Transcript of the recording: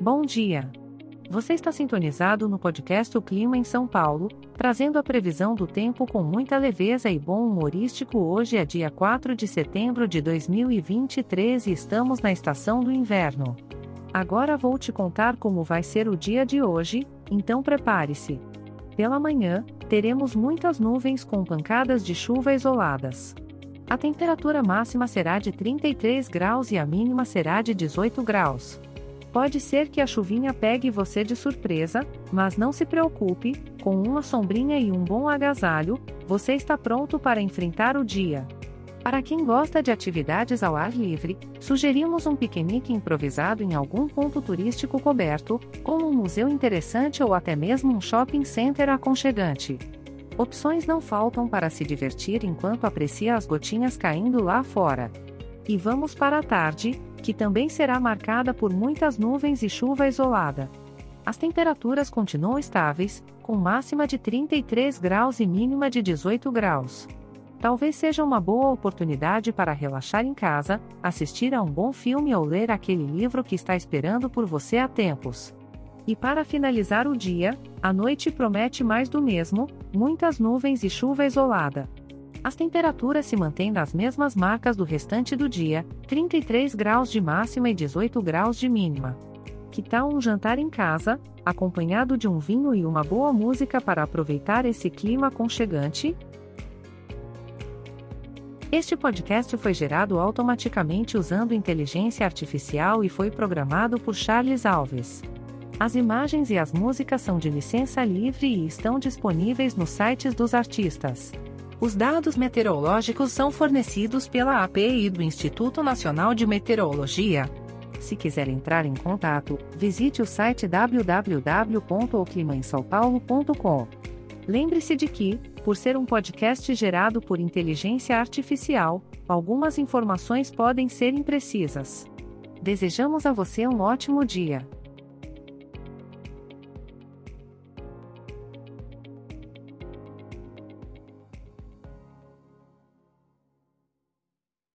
Bom dia! Você está sintonizado no podcast O Clima em São Paulo, trazendo a previsão do tempo com muita leveza e bom humorístico. Hoje é dia 4 de setembro de 2023 e estamos na estação do inverno. Agora vou te contar como vai ser o dia de hoje, então prepare-se. Pela manhã, teremos muitas nuvens com pancadas de chuva isoladas. A temperatura máxima será de 33 graus e a mínima será de 18 graus. Pode ser que a chuvinha pegue você de surpresa, mas não se preocupe, com uma sombrinha e um bom agasalho, você está pronto para enfrentar o dia. Para quem gosta de atividades ao ar livre, sugerimos um piquenique improvisado em algum ponto turístico coberto, como um museu interessante ou até mesmo um shopping center aconchegante. Opções não faltam para se divertir enquanto aprecia as gotinhas caindo lá fora. E vamos para a tarde, que também será marcada por muitas nuvens e chuva isolada. As temperaturas continuam estáveis, com máxima de 33 graus e mínima de 18 graus. Talvez seja uma boa oportunidade para relaxar em casa, assistir a um bom filme ou ler aquele livro que está esperando por você há tempos. E para finalizar o dia, a noite promete mais do mesmo, muitas nuvens e chuva isolada. As temperaturas se mantêm nas mesmas marcas do restante do dia, 33 graus de máxima e 18 graus de mínima. Que tal um jantar em casa, acompanhado de um vinho e uma boa música para aproveitar esse clima aconchegante? Este podcast foi gerado automaticamente usando inteligência artificial e foi programado por Charles Alves. As imagens e as músicas são de licença livre e estão disponíveis nos sites dos artistas. Os dados meteorológicos são fornecidos pela API do Instituto Nacional de Meteorologia. Se quiser entrar em contato, visite o site www.oclimaemsaopaulo.com. Lembre-se de que, por ser um podcast gerado por inteligência artificial, algumas informações podem ser imprecisas. Desejamos a você um ótimo dia.